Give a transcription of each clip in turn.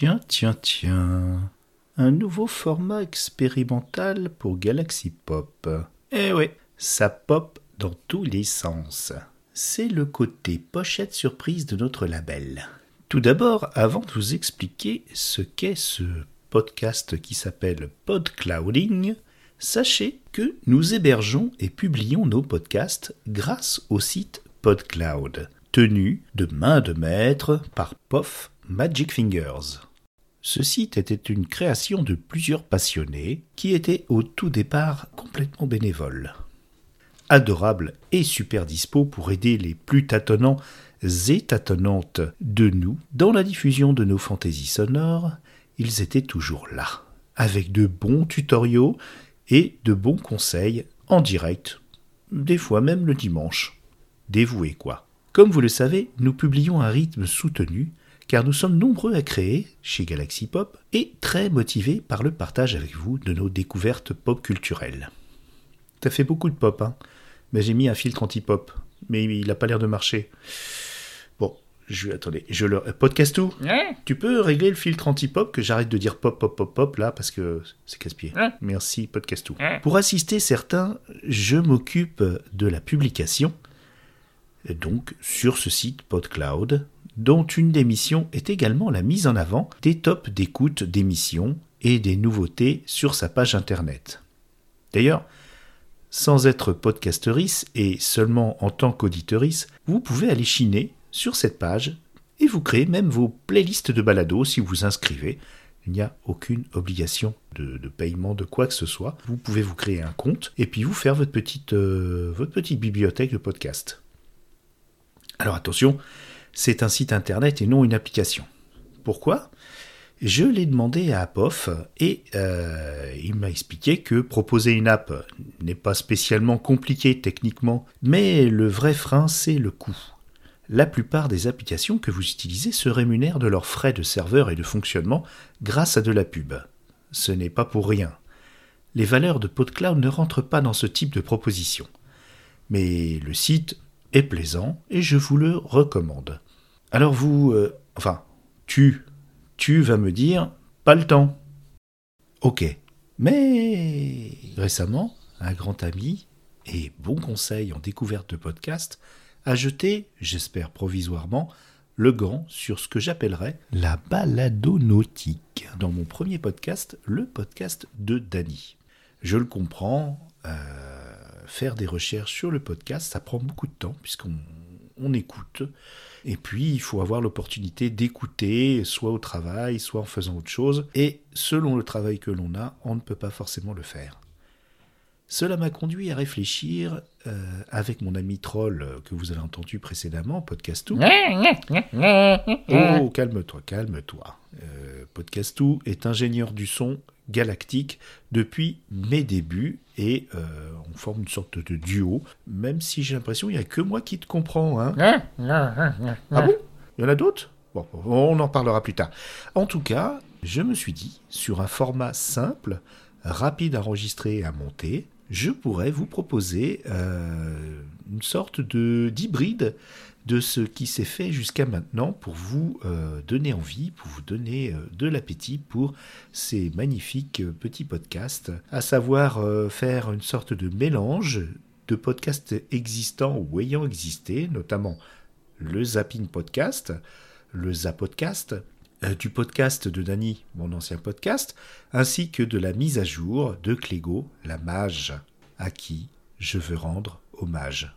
Tiens, tiens, tiens. Un nouveau format expérimental pour Galaxy Pop. Eh ouais, ça pop dans tous les sens. C'est le côté pochette surprise de notre label. Tout d'abord, avant de vous expliquer ce qu'est ce podcast qui s'appelle Podclouding, sachez que nous hébergeons et publions nos podcasts grâce au site PodCloud, tenu de main de maître par POF Magic Fingers. Ce site était une création de plusieurs passionnés qui étaient au tout départ complètement bénévoles. Adorables et super dispo pour aider les plus tâtonnants et tâtonnantes de nous dans la diffusion de nos fantaisies sonores, ils étaient toujours là, avec de bons tutoriaux et de bons conseils en direct, des fois même le dimanche. Dévoués quoi. Comme vous le savez, nous publions un rythme soutenu car nous sommes nombreux à créer chez Galaxy Pop et très motivés par le partage avec vous de nos découvertes pop culturelles. T'as fait beaucoup de pop, hein Mais j'ai mis un filtre anti-pop, mais il n'a pas l'air de marcher. Bon, je attendez, je le podcast tout. Tu peux régler le filtre anti-pop que j'arrête de dire pop pop pop pop là parce que c'est casse-pied. Merci podcast tout. Pour assister certains, je m'occupe de la publication donc sur ce site PodCloud dont une des missions est également la mise en avant des tops d'écoute d'émissions et des nouveautés sur sa page internet. D'ailleurs, sans être podcasteris et seulement en tant qu'auditeurice, vous pouvez aller chiner sur cette page et vous créer même vos playlists de balado si vous vous inscrivez. Il n'y a aucune obligation de, paiement de quoi que ce soit. Vous pouvez vous créer un compte et puis vous faire votre petite, euh, votre petite bibliothèque de podcasts. Alors attention, c'est un site internet et non une application. Pourquoi? Je l'ai demandé à Apof et euh, il m'a expliqué que proposer une app n'est pas spécialement compliqué techniquement, mais le vrai frein c'est le coût. La plupart des applications que vous utilisez se rémunèrent de leurs frais de serveur et de fonctionnement grâce à de la pub. Ce n'est pas pour rien. Les valeurs de PodCloud ne rentrent pas dans ce type de proposition. Mais le site est plaisant et je vous le recommande. Alors vous, euh, enfin, tu, tu vas me dire, pas le temps. Ok. Mais récemment, un grand ami et bon conseil en découverte de podcast a jeté, j'espère provisoirement, le gant sur ce que j'appellerais la balado-nautique dans mon premier podcast, le podcast de Dany. Je le comprends, euh, faire des recherches sur le podcast, ça prend beaucoup de temps puisqu'on on écoute. Et puis, il faut avoir l'opportunité d'écouter, soit au travail, soit en faisant autre chose. Et selon le travail que l'on a, on ne peut pas forcément le faire. Cela m'a conduit à réfléchir euh, avec mon ami troll euh, que vous avez entendu précédemment, Podcastou. oh, calme-toi, calme-toi. Euh, Podcastou est ingénieur du son galactique depuis mes débuts et euh, on forme une sorte de duo, même si j'ai l'impression qu'il n'y a que moi qui te comprends. Hein ah bon? Il y en a d'autres? Bon, on en parlera plus tard. En tout cas, je me suis dit, sur un format simple, rapide à enregistrer et à monter, je pourrais vous proposer euh, une sorte de d'hybride de ce qui s'est fait jusqu'à maintenant pour vous euh, donner envie, pour vous donner euh, de l'appétit pour ces magnifiques euh, petits podcasts, à savoir faire une sorte de mélange de podcasts existants ou ayant existé, notamment le Zapping Podcast, le Zapodcast, du podcast de Dany, mon ancien podcast, ainsi que de la mise à jour de Clégo, la mage, à qui je veux rendre hommage.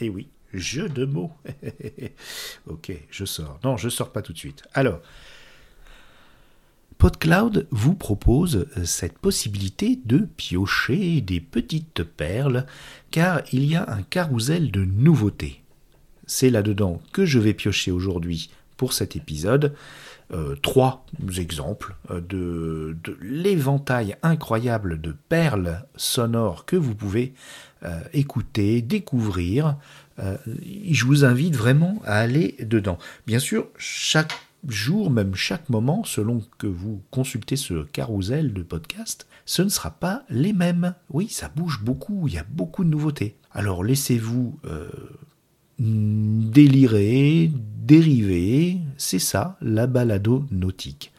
Et eh oui, Jeu de mots. ok, je sors. Non, je sors pas tout de suite. Alors, PodCloud vous propose cette possibilité de piocher des petites perles, car il y a un carrousel de nouveautés. C'est là-dedans que je vais piocher aujourd'hui pour cet épisode. Euh, trois exemples euh, de, l'éventail incroyable de perles sonores que vous pouvez euh, écouter, découvrir euh, je vous invite vraiment à aller dedans. Bien sûr, chaque jour, même chaque moment, selon que vous consultez ce carrousel de podcast, ce ne sera pas les mêmes. Oui, ça bouge beaucoup, il y a beaucoup de nouveautés. Alors laissez-vous euh, délirer, dériver, c'est ça la balado nautique.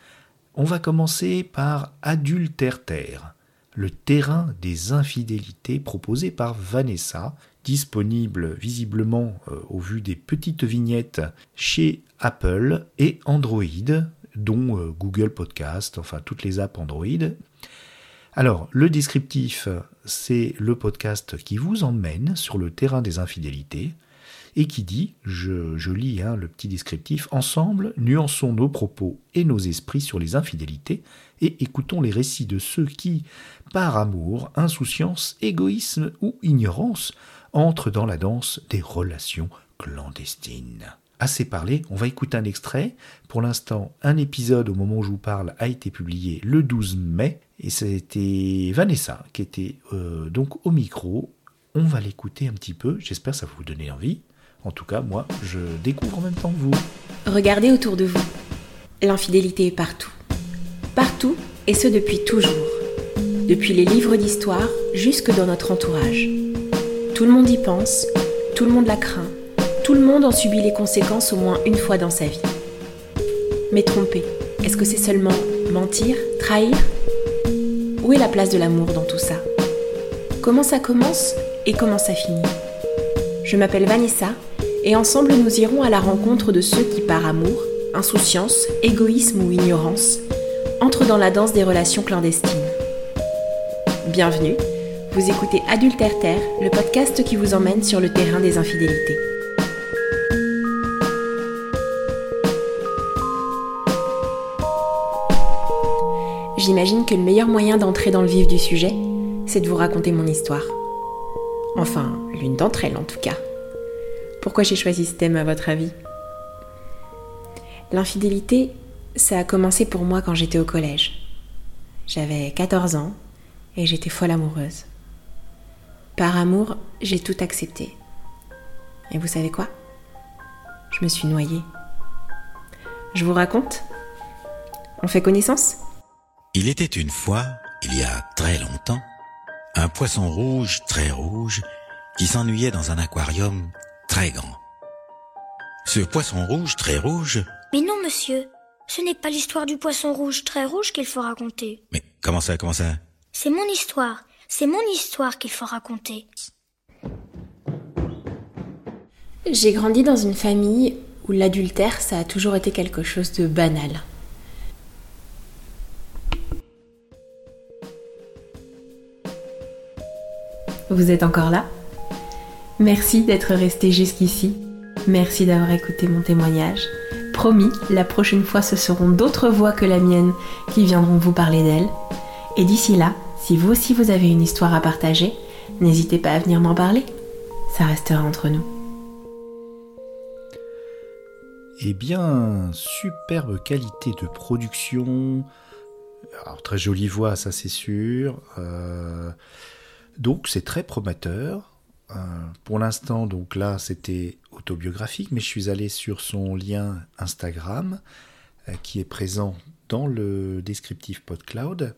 On va commencer par Adultère-Terre, le terrain des infidélités proposé par Vanessa, disponible visiblement euh, au vu des petites vignettes chez Apple et Android, dont euh, Google Podcast, enfin toutes les apps Android. Alors, le descriptif, c'est le podcast qui vous emmène sur le terrain des infidélités et qui dit, je, lis hein, le petit descriptif, Ensemble, nuançons nos propos et nos esprits sur les infidélités et écoutons les récits de ceux qui, par amour, insouciance, égoïsme ou ignorance, entrent dans la danse des relations clandestines. Assez parlé, on va écouter un extrait. Pour l'instant, un épisode au moment où je vous parle a été publié le 12 mai et c'était Vanessa qui était euh, donc au micro. On va l'écouter un petit peu, j'espère que ça va vous donner envie. En tout cas, moi, je découvre en même temps que vous. Regardez autour de vous. L'infidélité est partout. Partout, et ce depuis toujours. Depuis les livres d'histoire jusque dans notre entourage. Tout le monde y pense, tout le monde la craint, tout le monde en subit les conséquences au moins une fois dans sa vie. Mais tromper, est-ce que c'est seulement mentir, trahir? Où est la place de l'amour dans tout ça? Comment ça commence et comment ça finit? Je m'appelle Vanessa et ensemble nous irons à la rencontre de ceux qui, par amour, insouciance, égoïsme ou ignorance, entrent dans la danse des relations clandestines. Bienvenue, vous écoutez Adultère Terre, le podcast qui vous emmène sur le terrain des infidélités. J'imagine que le meilleur moyen d'entrer dans le vif du sujet, c'est de vous raconter mon histoire. Enfin, l'une d'entre elles en tout cas. Pourquoi j'ai choisi ce thème à votre avis? L'infidélité, ça a commencé pour moi quand j'étais au collège. J'avais 14 ans et j'étais folle amoureuse. Par amour, j'ai tout accepté. Et vous savez quoi? Je me suis noyée. Je vous raconte? On fait connaissance? Il était une fois, il y a très longtemps, un poisson rouge très rouge qui s'ennuyait dans un aquarium très grand. Ce poisson rouge, très rouge... Mais non, monsieur. Ce n'est pas l'histoire du poisson rouge très rouge qu'il faut raconter. Mais comment ça, comment ça? C'est mon histoire. C'est mon histoire qu'il faut raconter. J'ai grandi dans une famille où l'adultère, ça a toujours été quelque chose de banal. Vous êtes encore là? Merci d'être resté jusqu'ici. Merci d'avoir écouté mon témoignage. Promis, la prochaine fois ce seront d'autres voix que la mienne qui viendront vous parler d'elle. Et d'ici là, si vous aussi vous avez une histoire à partager, n'hésitez pas à venir m'en parler. Ça restera entre nous. Eh bien, superbe qualité de production. Alors, très jolie voix, ça c'est sûr. Euh, donc, c'est très prometteur. Euh, pour l'instant, donc là, c'était autobiographique, mais je suis allé sur son lien Instagram, euh, qui est présent dans le descriptif PodCloud,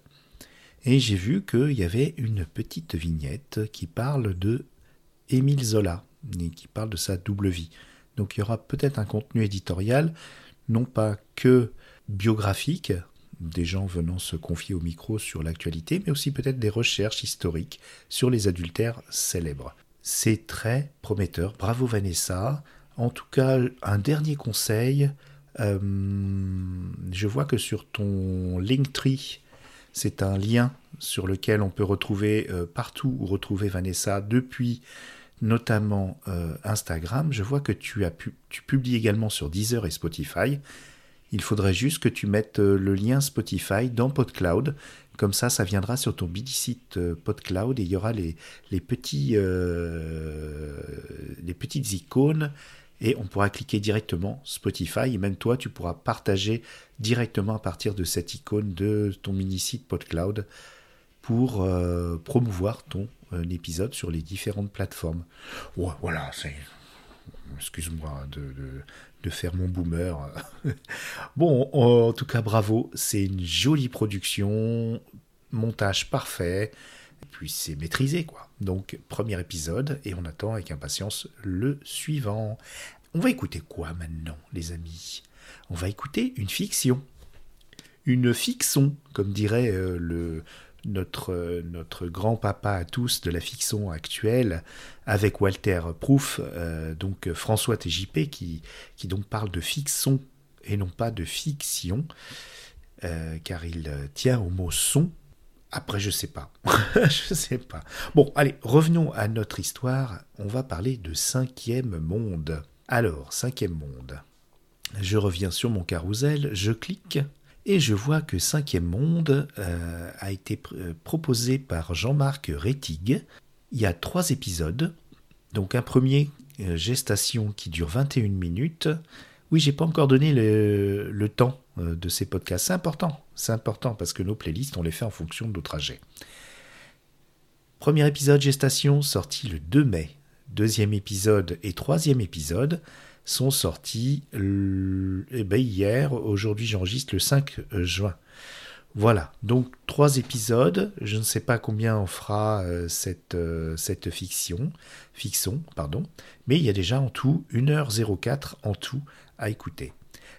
et j'ai vu qu'il y avait une petite vignette qui parle de Émile Zola, et qui parle de sa double vie. Donc il y aura peut-être un contenu éditorial, non pas que biographique, des gens venant se confier au micro sur l'actualité, mais aussi peut-être des recherches historiques sur les adultères célèbres. C'est très prometteur. Bravo Vanessa. En tout cas, un dernier conseil. Euh, je vois que sur ton Linktree, c'est un lien sur lequel on peut retrouver euh, partout où retrouver Vanessa depuis notamment euh, Instagram. Je vois que tu, tu publies également sur Deezer et Spotify. Il faudrait juste que tu mettes le lien Spotify dans PodCloud comme ça, ça viendra sur ton Bidicite euh, PodCloud et il y aura les, les, petits, euh, les petites icônes et on pourra cliquer directement Spotify et même toi, tu pourras partager directement à partir de cette icône de ton mini-site PodCloud pour euh, promouvoir ton épisode sur les différentes plateformes. voilà, c'est excuse-moi de, faire mon boomer. bon, en tout cas, bravo, c'est une jolie production, montage parfait, et puis c'est maîtrisé, quoi. Donc, premier épisode, et on attend avec impatience le suivant. On va écouter quoi maintenant, les amis? On va écouter une fiction. une fiction, comme dirait euh, le, notre, euh, notre grand-papa à tous de la fiction actuelle, avec Walter Proof, euh, donc François TJP, qui, qui donc parle de fiction et non pas de fiction, car il tient au mot son. Après, je sais pas. je sais pas. Bon, allez, revenons à notre histoire. On va parler de cinquième monde. Alors, cinquième monde. Je reviens sur mon carrousel, je clique et je vois que Cinquième Monde euh, a été euh, proposé par Jean-Marc Rettig. Il y a trois épisodes. Donc un premier, euh, Gestation, qui dure 21 minutes. Oui, j'ai pas encore donné le, le temps de ces podcasts. C'est important. C'est important parce que nos playlists, on les fait en fonction de nos trajets. Premier épisode Gestation, sorti le 2 mai. Deuxième épisode et troisième épisode, sont sortis eh ben, hier. Aujourd'hui, j'enregistre le 5 euh, juin. Voilà, donc trois épisodes. Je ne sais pas combien on fera euh, cette, euh, cette fiction, fiction, pardon, mais il y a déjà en tout 1h04 en tout à écouter.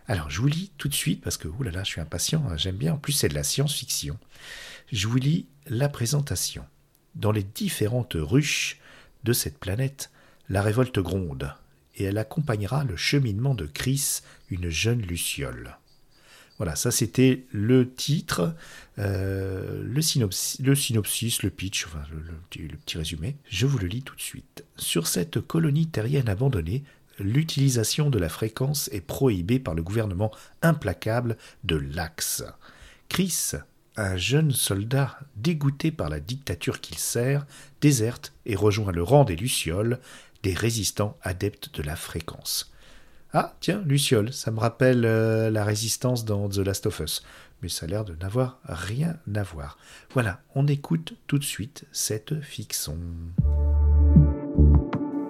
Alors, je vous lis tout de suite parce que, oulala, je suis impatient, hein, j'aime bien. En plus, c'est de la science-fiction. Je vous lis la présentation. Dans les différentes ruches de cette planète, la révolte gronde et elle accompagnera le cheminement de Chris, une jeune luciole. Voilà, ça c'était le titre, euh, le, synopsis, le, pitch, le, le, petit résumé. Je vous le lis tout de suite. Sur cette colonie terrienne abandonnée, l'utilisation de la fréquence est prohibée par le gouvernement implacable de l'Axe. Chris, un jeune soldat dégoûté par la dictature qu'il sert, déserte et rejoint le rang des Lucioles, des résistants adeptes de la fréquence. Ah, tiens, Luciole, ça me rappelle euh, la résistance dans The Last of Us, mais ça a l'air de n'avoir rien à voir. Voilà, on écoute tout de suite cette fiction.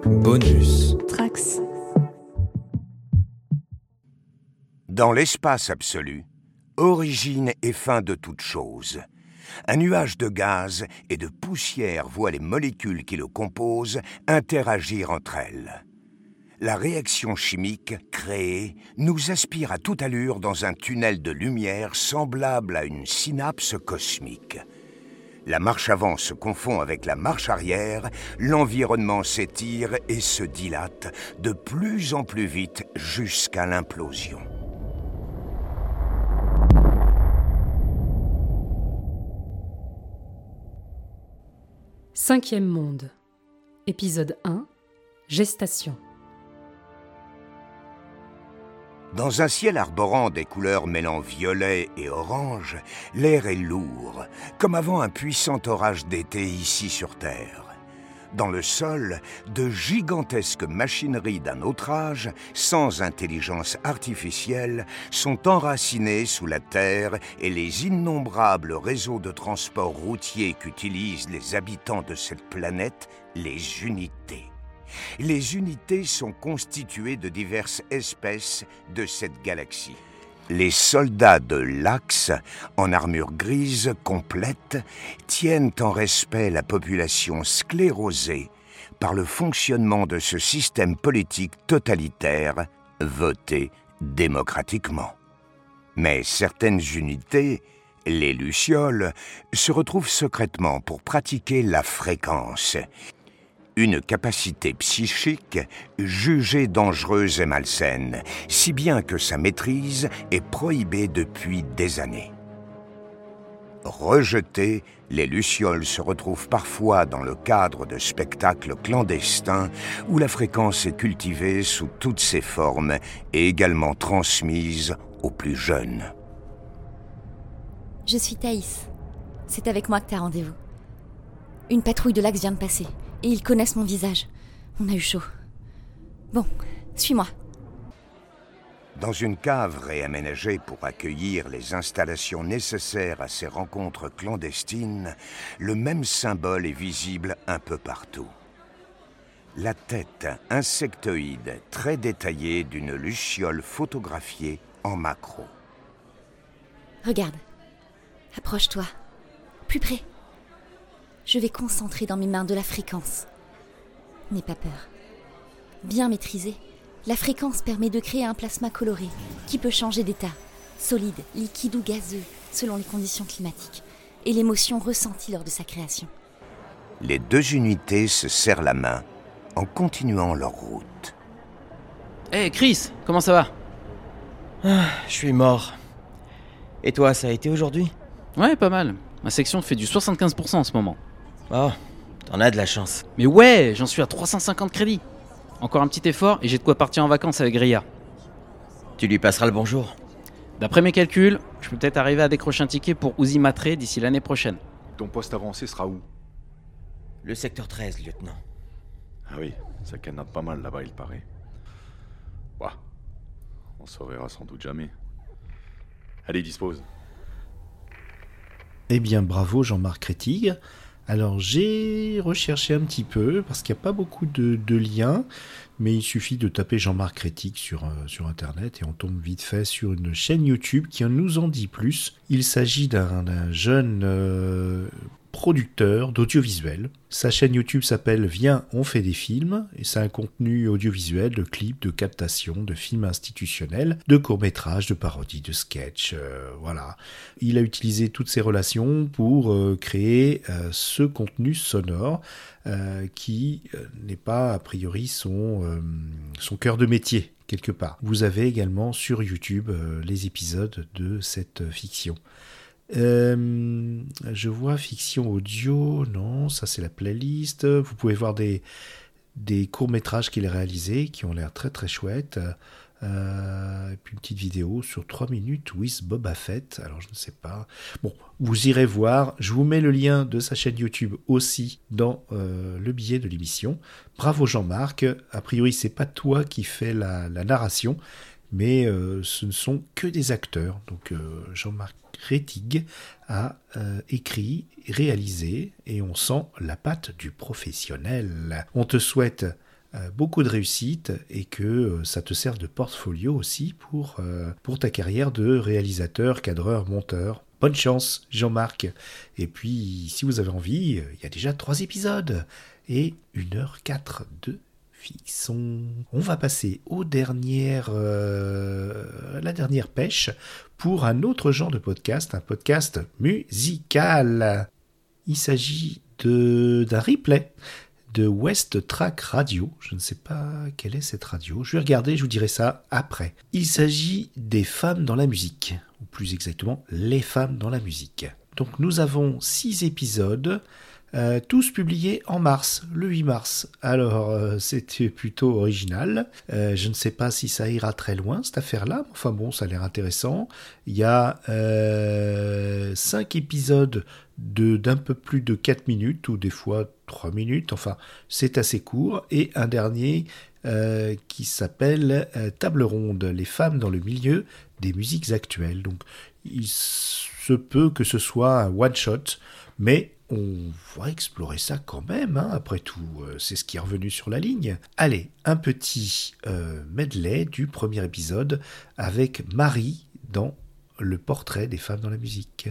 Bonus. Trax. Dans l'espace absolu, origine et fin de toute chose. Un nuage de gaz et de poussière voit les molécules qui le composent interagir entre elles. La réaction chimique créée nous aspire à toute allure dans un tunnel de lumière semblable à une synapse cosmique. La marche avant se confond avec la marche arrière, l'environnement s'étire et se dilate de plus en plus vite jusqu'à l'implosion. Cinquième monde. Épisode 1. Gestation. Dans un ciel arborant des couleurs mêlant violet et orange, l'air est lourd, comme avant un puissant orage d'été ici sur Terre. Dans le sol, de gigantesques machineries d'un autre âge, sans intelligence artificielle, sont enracinées sous la terre et les innombrables réseaux de transport routier qu'utilisent les habitants de cette planète, les unités. Les unités sont constituées de diverses espèces de cette galaxie. Les soldats de l'Axe, en armure grise complète, tiennent en respect la population sclérosée par le fonctionnement de ce système politique totalitaire voté démocratiquement. Mais certaines unités, les Lucioles, se retrouvent secrètement pour pratiquer la fréquence, une capacité psychique jugée dangereuse et malsaine, si bien que sa maîtrise est prohibée depuis des années. Rejetés, les lucioles se retrouvent parfois dans le cadre de spectacles clandestins où la fréquence est cultivée sous toutes ses formes et également transmise aux plus jeunes. Je suis Thaïs. C'est avec moi que tu as rendez-vous. Une patrouille de l'axe vient de passer et ils connaissent mon visage. On a eu chaud. Bon, suis-moi. Dans une cave réaménagée pour accueillir les installations nécessaires à ces rencontres clandestines, le même symbole est visible un peu partout. La tête insectoïde très détaillée d'une luciole photographiée en macro. Regarde. Approche-toi. Plus près. Je vais concentrer dans mes mains de la fréquence. N'aie pas peur. Bien maîtrisée, la fréquence permet de créer un plasma coloré qui peut changer d'état, solide, liquide ou gazeux, selon les conditions climatiques, et l'émotion ressentie lors de sa création. Les deux unités se serrent la main en continuant leur route. Hé Chris, comment ça va? Ah, je suis mort. Et toi, ça a été aujourd'hui? Ouais, pas mal. Ma section fait du 75% en ce moment. Oh, t'en as de la chance. Mais ouais, j'en suis à 350 crédits. Encore un petit effort et j'ai de quoi partir en vacances avec Ria. Tu lui passeras le bonjour. D'après mes calculs, je peux peut-être arriver à décrocher un ticket pour Uzi Matre d'ici l'année prochaine. Ton poste avancé sera où? Le secteur 13, lieutenant. Ah oui, ça canarde pas mal là-bas, il paraît. Bah, on se reverra sans doute jamais. Allez, dispose. Eh bien, bravo Jean-Marc Rétig. Alors, j'ai recherché un petit peu, parce qu'il n'y a pas beaucoup de, liens, mais il suffit de taper Jean-Marc Rétig sur, euh, sur Internet et on tombe vite fait sur une chaîne YouTube qui nous en dit plus. Il s'agit d'un d'un jeune euh, producteur d'audiovisuel. Sa chaîne YouTube s'appelle Viens, on fait des films, et c'est un contenu audiovisuel de clips, de captations, de films institutionnels, de courts-métrages, de parodies, de sketchs, euh, voilà. Il a utilisé toutes ces relations pour euh, créer euh, ce contenu sonore qui n'est pas a priori son, cœur de métier quelque part. Vous avez également sur YouTube les épisodes de cette fiction. Euh, je vois fiction audio, non, ça c'est la playlist. Vous pouvez voir des, des courts-métrages qu'il a réalisés qui ont l'air très très chouettes. Euh, et puis une petite vidéo sur 3 minutes with Boba Fett. Alors je ne sais pas. Bon, vous irez voir. Je vous mets le lien de sa chaîne YouTube aussi dans euh, le billet de l'émission. Bravo Jean-Marc. A priori, c'est pas toi qui fais la, la narration, mais euh, ce ne sont que des acteurs. Donc euh, Jean-Marc Rétig a euh, écrit, réalisé, et on sent la patte du professionnel. On te souhaite beaucoup de réussite et que ça te serve de portfolio aussi pour, pour ta carrière de réalisateur, cadreur, monteur. Bonne chance, Jean-Marc. Et puis, si vous avez envie, il y a déjà trois épisodes et 1h04 de fiction. On va passer au dernières, euh, la dernière pêche pour un autre genre de podcast, un podcast musical. Il s'agit d'un replay de West Track Radio. Je ne sais pas quelle est cette radio. Je vais regarder, je vous dirai ça après. Il s'agit des femmes dans la musique, ou plus exactement les femmes dans la musique. Donc nous avons six épisodes, euh, tous publiés en mars, le 8 mars. Alors euh, c'était plutôt original. Euh, je ne sais pas si ça ira très loin cette affaire-là, enfin bon, ça a l'air intéressant. Il y a euh, cinq épisodes de d'un peu plus de 4 minutes ou des fois 3 minutes, enfin c'est assez court, et un dernier qui s'appelle Table ronde, les femmes dans le milieu des musiques actuelles. Donc il se peut que ce soit un one-shot, mais on va explorer ça quand même, hein, après tout, euh, c'est ce qui est revenu sur la ligne. Allez, un petit euh, medley du premier épisode avec Marie dans le portrait des femmes dans la musique.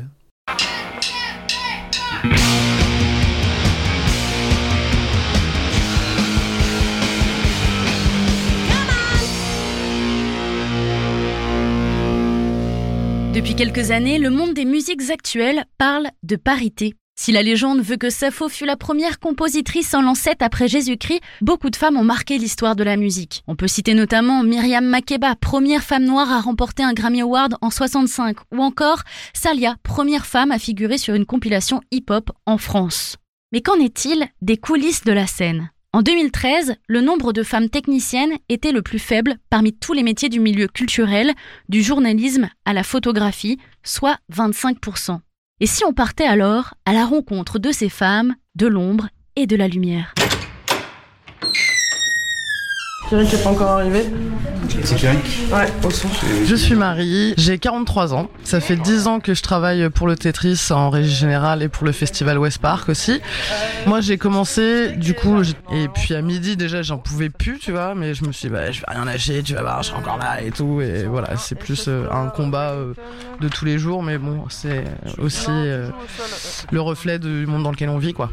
Depuis quelques années, le monde des musiques actuelles parle de parité. Si la légende veut que Sappho fut la première compositrice en lancette après Jésus-Christ, beaucoup de femmes ont marqué l'histoire de la musique. On peut citer notamment Myriam Makeba, première femme noire à remporter un Grammy Award en 65, ou encore Salia, première femme à figurer sur une compilation hip-hop en France. Mais qu'en est-il des coulisses de la scène? En 2013, le nombre de femmes techniciennes était le plus faible parmi tous les métiers du milieu culturel, du journalisme à la photographie, soit 25%. Et si on partait alors à la rencontre de ces femmes, de l'ombre et de la lumière? Pierrick n'est pas encore arrivé. C'est Pierrick Ouais, au son. Je suis Marie, j'ai 43 ans. Ça fait 10 ans que je travaille pour le Tetris en régie générale et pour le festival West Park aussi. Moi j'ai commencé, du coup, et puis à midi déjà j'en pouvais plus, tu vois, mais je me suis dit, bah, je vais rien lâcher, tu vas voir, je serai encore là et tout. Et voilà, c'est plus euh, un combat euh, de tous les jours, mais bon, c'est aussi euh, le reflet du monde dans lequel on vit, quoi.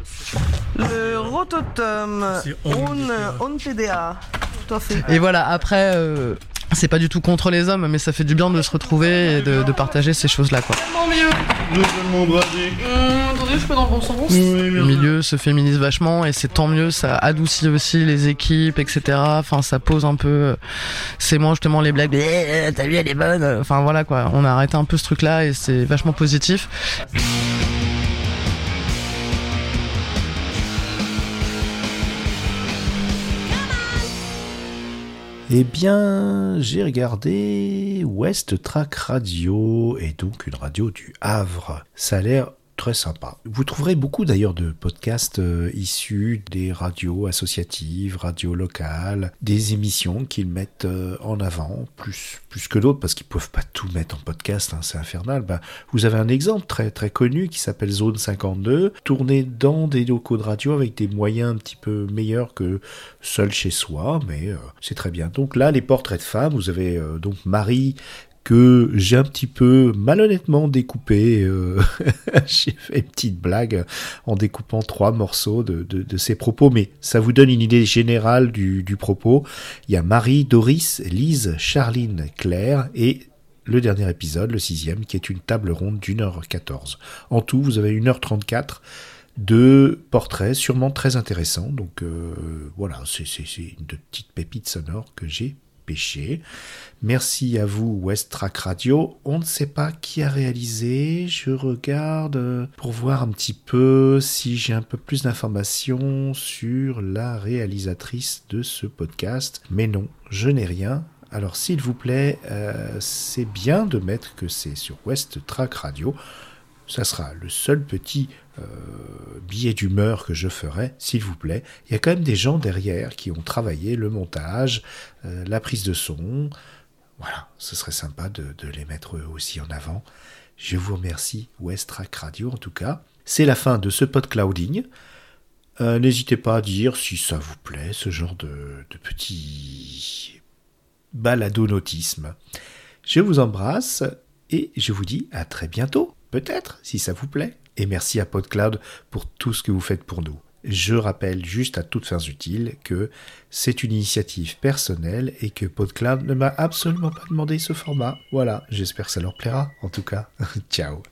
Le rototom, on, on PDA. Et voilà, après, euh, c'est pas du tout contre les hommes, mais ça fait du bien de se retrouver et de, partager ces choses-là, quoi. Le milieu se féminise vachement et c'est tant mieux, ça adoucit aussi les équipes, etc. Enfin, ça pose un peu. C'est moins justement les blagues. Eh, t'as vu, elle est bonne. Enfin voilà quoi. On a arrêté un peu ce truc-là et c'est vachement positif. Eh bien, j'ai regardé West Track Radio, et donc une radio du Havre. Ça a l'air très sympa. Vous trouverez beaucoup d'ailleurs de podcasts euh, issus des radios associatives, radios locales, des émissions qu'ils mettent euh, en avant, plus, plus que d'autres, parce qu'ils peuvent pas tout mettre en podcast, hein, c'est infernal. Bah, vous avez un exemple très, très connu qui s'appelle Zone 52, tourné dans des locaux de radio avec des moyens un petit peu meilleurs que seul chez soi, mais euh, c'est très bien. Donc là, les portraits de femmes, vous avez donc Marie que j'ai un petit peu malhonnêtement découpé. Euh, j'ai fait une petite blague en découpant trois morceaux de, de, de, ces propos, mais ça vous donne une idée générale du, propos. Il y a Marie, Doris, Lise, Charline, Claire et le dernier épisode, le sixième, qui est une table ronde d'une heure quatorze. En tout, vous avez une heure trente-quatre de portraits sûrement très intéressants. Donc euh, voilà, c'est une petite pépite sonore que j'ai péché. Merci à vous, West Track Radio. On ne sait pas qui a réalisé. Je regarde pour voir un petit peu si j'ai un peu plus d'informations sur la réalisatrice de ce podcast. Mais non, je n'ai rien. Alors s'il vous plaît, euh, c'est bien de mettre que c'est sur West Track Radio. Ça sera le seul petit euh, billet d'humeur que je ferai, s'il vous plaît. Il y a quand même des gens derrière qui ont travaillé le montage, euh, la prise de son. Voilà, ce serait sympa de, les mettre aussi en avant. Je vous remercie, Westrack Radio en tout cas. C'est la fin de ce podclouding. Euh, N'hésitez pas à dire si ça vous plaît, ce genre de, de petit baladonautisme. Je vous embrasse et je vous dis à très bientôt, peut-être, si ça vous plaît et merci à PodCloud pour tout ce que vous faites pour nous. Je rappelle juste à toutes fins utiles que c'est une initiative personnelle et que PodCloud ne m'a absolument pas demandé ce format. Voilà, j'espère que ça leur plaira en tout cas. Ciao.